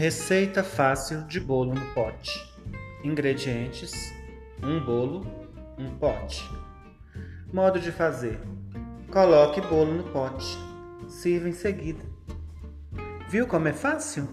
Receita fácil de bolo no pote. Ingredientes: um bolo, um pote. Modo de fazer: coloque bolo no pote. Sirva em seguida. Viu como é fácil?